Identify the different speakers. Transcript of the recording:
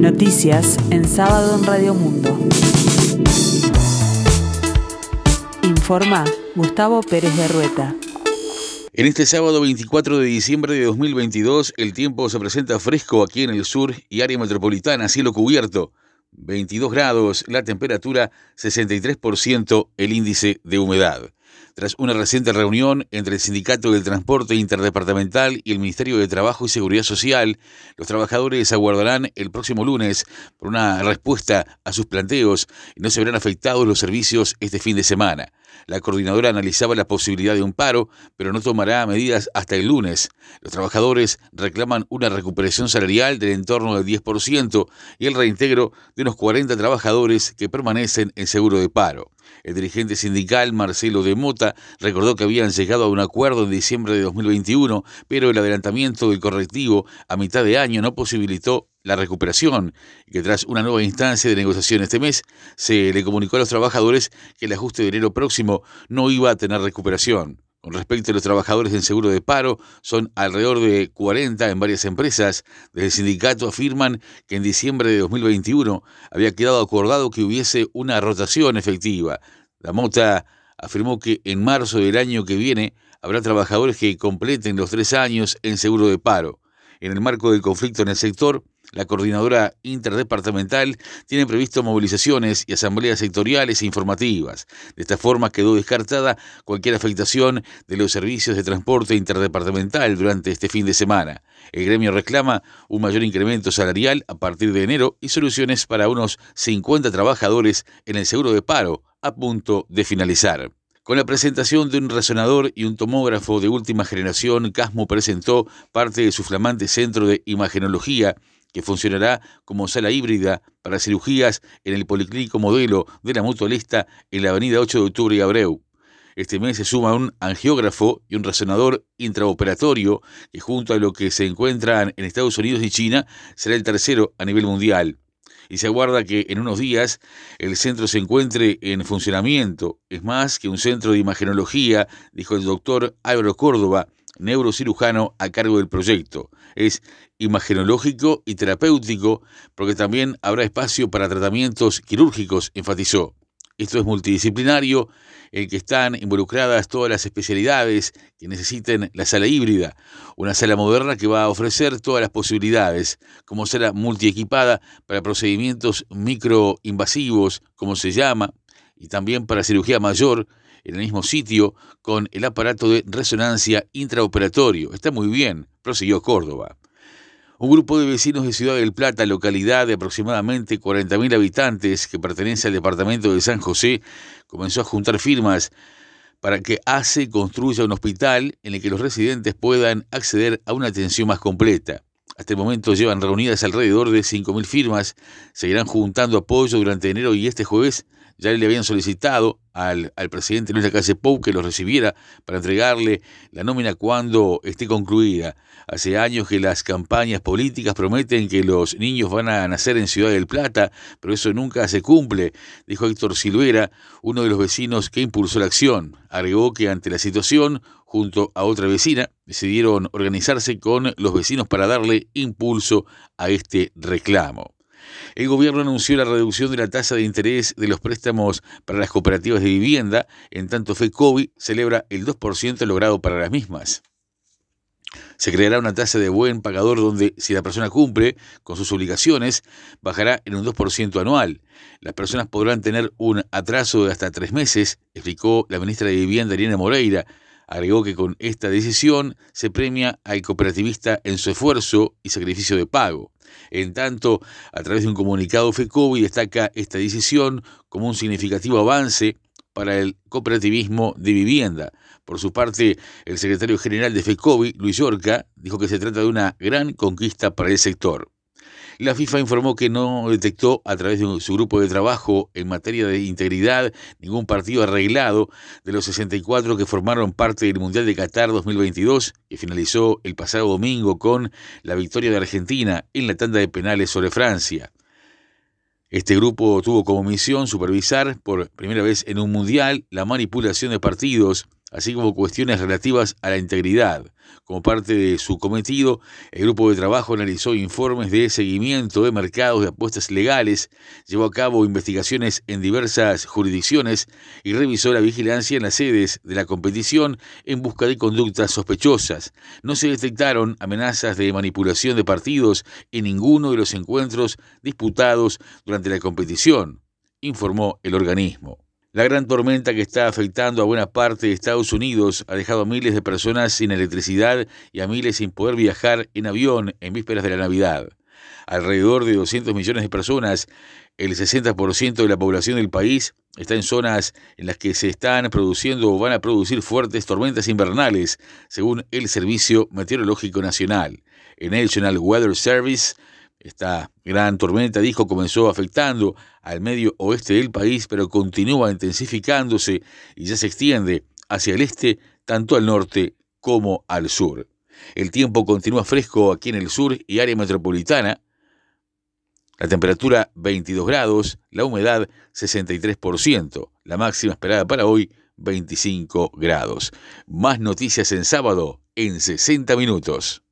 Speaker 1: Noticias en sábado en Radio Mundo. Informa Gustavo Pérez de Rueta.
Speaker 2: En este sábado 24 de diciembre de 2022, el tiempo se presenta fresco aquí en el sur y área metropolitana, cielo cubierto. 22 grados, la temperatura 63%, el índice de humedad. Tras una reciente reunión entre el Sindicato del Transporte Interdepartamental y el Ministerio de Trabajo y Seguridad Social, los trabajadores aguardarán el próximo lunes por una respuesta a sus planteos y no se verán afectados los servicios este fin de semana. La coordinadora analizaba la posibilidad de un paro, pero no tomará medidas hasta el lunes. Los trabajadores reclaman una recuperación salarial del entorno del 10% y el reintegro de unos 40 trabajadores que permanecen en seguro de paro. El dirigente sindical Marcelo de Mota recordó que habían llegado a un acuerdo en diciembre de 2021, pero el adelantamiento del correctivo a mitad de año no posibilitó la recuperación y que tras una nueva instancia de negociación este mes se le comunicó a los trabajadores que el ajuste de enero próximo no iba a tener recuperación. Con respecto a los trabajadores en seguro de paro, son alrededor de 40 en varias empresas. Desde el sindicato afirman que en diciembre de 2021 había quedado acordado que hubiese una rotación efectiva. La Mota afirmó que en marzo del año que viene habrá trabajadores que completen los tres años en seguro de paro. En el marco del conflicto en el sector, la coordinadora interdepartamental tiene previsto movilizaciones y asambleas sectoriales e informativas. De esta forma quedó descartada cualquier afectación de los servicios de transporte interdepartamental durante este fin de semana. El gremio reclama un mayor incremento salarial a partir de enero y soluciones para unos 50 trabajadores en el seguro de paro a punto de finalizar. Con la presentación de un resonador y un tomógrafo de última generación, Casmo presentó parte de su flamante centro de imagenología que funcionará como sala híbrida para cirugías en el Policlínico Modelo de la Mutualista en la avenida 8 de Octubre y Abreu. Este mes se suma un angiógrafo y un resonador intraoperatorio que junto a lo que se encuentran en Estados Unidos y China será el tercero a nivel mundial. Y se aguarda que en unos días el centro se encuentre en funcionamiento. Es más que un centro de imagenología, dijo el doctor Álvaro Córdoba, neurocirujano a cargo del proyecto. Es imagenológico y terapéutico porque también habrá espacio para tratamientos quirúrgicos, enfatizó. Esto es multidisciplinario, en que están involucradas todas las especialidades que necesiten la sala híbrida, una sala moderna que va a ofrecer todas las posibilidades, como sala multiequipada para procedimientos microinvasivos, como se llama, y también para cirugía mayor, en el mismo sitio con el aparato de resonancia intraoperatorio. Está muy bien, prosiguió Córdoba. Un grupo de vecinos de Ciudad del Plata, localidad de aproximadamente 40.000 habitantes que pertenece al departamento de San José, comenzó a juntar firmas para que ACE construya un hospital en el que los residentes puedan acceder a una atención más completa. Hasta el momento llevan reunidas alrededor de 5.000 firmas, seguirán juntando apoyo durante enero y este jueves ya le habían solicitado al, al presidente Luis Lacalle Pou que los recibiera para entregarle la nómina cuando esté concluida. Hace años que las campañas políticas prometen que los niños van a nacer en Ciudad del Plata, pero eso nunca se cumple, dijo Héctor Silvera, uno de los vecinos que impulsó la acción. Agregó que ante la situación, junto a otra vecina, decidieron organizarse con los vecinos para darle impulso a este reclamo. El gobierno anunció la reducción de la tasa de interés de los préstamos para las cooperativas de vivienda, en tanto FECOBI celebra el 2% logrado para las mismas. Se creará una tasa de buen pagador donde, si la persona cumple con sus obligaciones, bajará en un 2% anual. Las personas podrán tener un atraso de hasta tres meses, explicó la ministra de Vivienda, Irina Moreira. Agregó que con esta decisión se premia al cooperativista en su esfuerzo y sacrificio de pago. En tanto, a través de un comunicado, FECOBI destaca esta decisión como un significativo avance para el cooperativismo de vivienda. Por su parte, el secretario general de FECOBI, Luis Yorca, dijo que se trata de una gran conquista para el sector. La FIFA informó que no detectó a través de su grupo de trabajo en materia de integridad ningún partido arreglado de los 64 que formaron parte del Mundial de Qatar 2022, que finalizó el pasado domingo con la victoria de Argentina en la tanda de penales sobre Francia. Este grupo tuvo como misión supervisar por primera vez en un mundial la manipulación de partidos así como cuestiones relativas a la integridad. Como parte de su cometido, el grupo de trabajo analizó informes de seguimiento de mercados de apuestas legales, llevó a cabo investigaciones en diversas jurisdicciones y revisó la vigilancia en las sedes de la competición en busca de conductas sospechosas. No se detectaron amenazas de manipulación de partidos en ninguno de los encuentros disputados durante la competición, informó el organismo. La gran tormenta que está afectando a buena parte de Estados Unidos ha dejado a miles de personas sin electricidad y a miles sin poder viajar en avión en vísperas de la Navidad. Alrededor de 200 millones de personas, el 60% de la población del país, está en zonas en las que se están produciendo o van a producir fuertes tormentas invernales, según el Servicio Meteorológico Nacional. El National Weather Service esta gran tormenta, dijo, comenzó afectando al medio oeste del país, pero continúa intensificándose y ya se extiende hacia el este, tanto al norte como al sur. El tiempo continúa fresco aquí en el sur y área metropolitana. La temperatura 22 grados, la humedad 63%, la máxima esperada para hoy 25 grados. Más noticias en sábado en 60 minutos.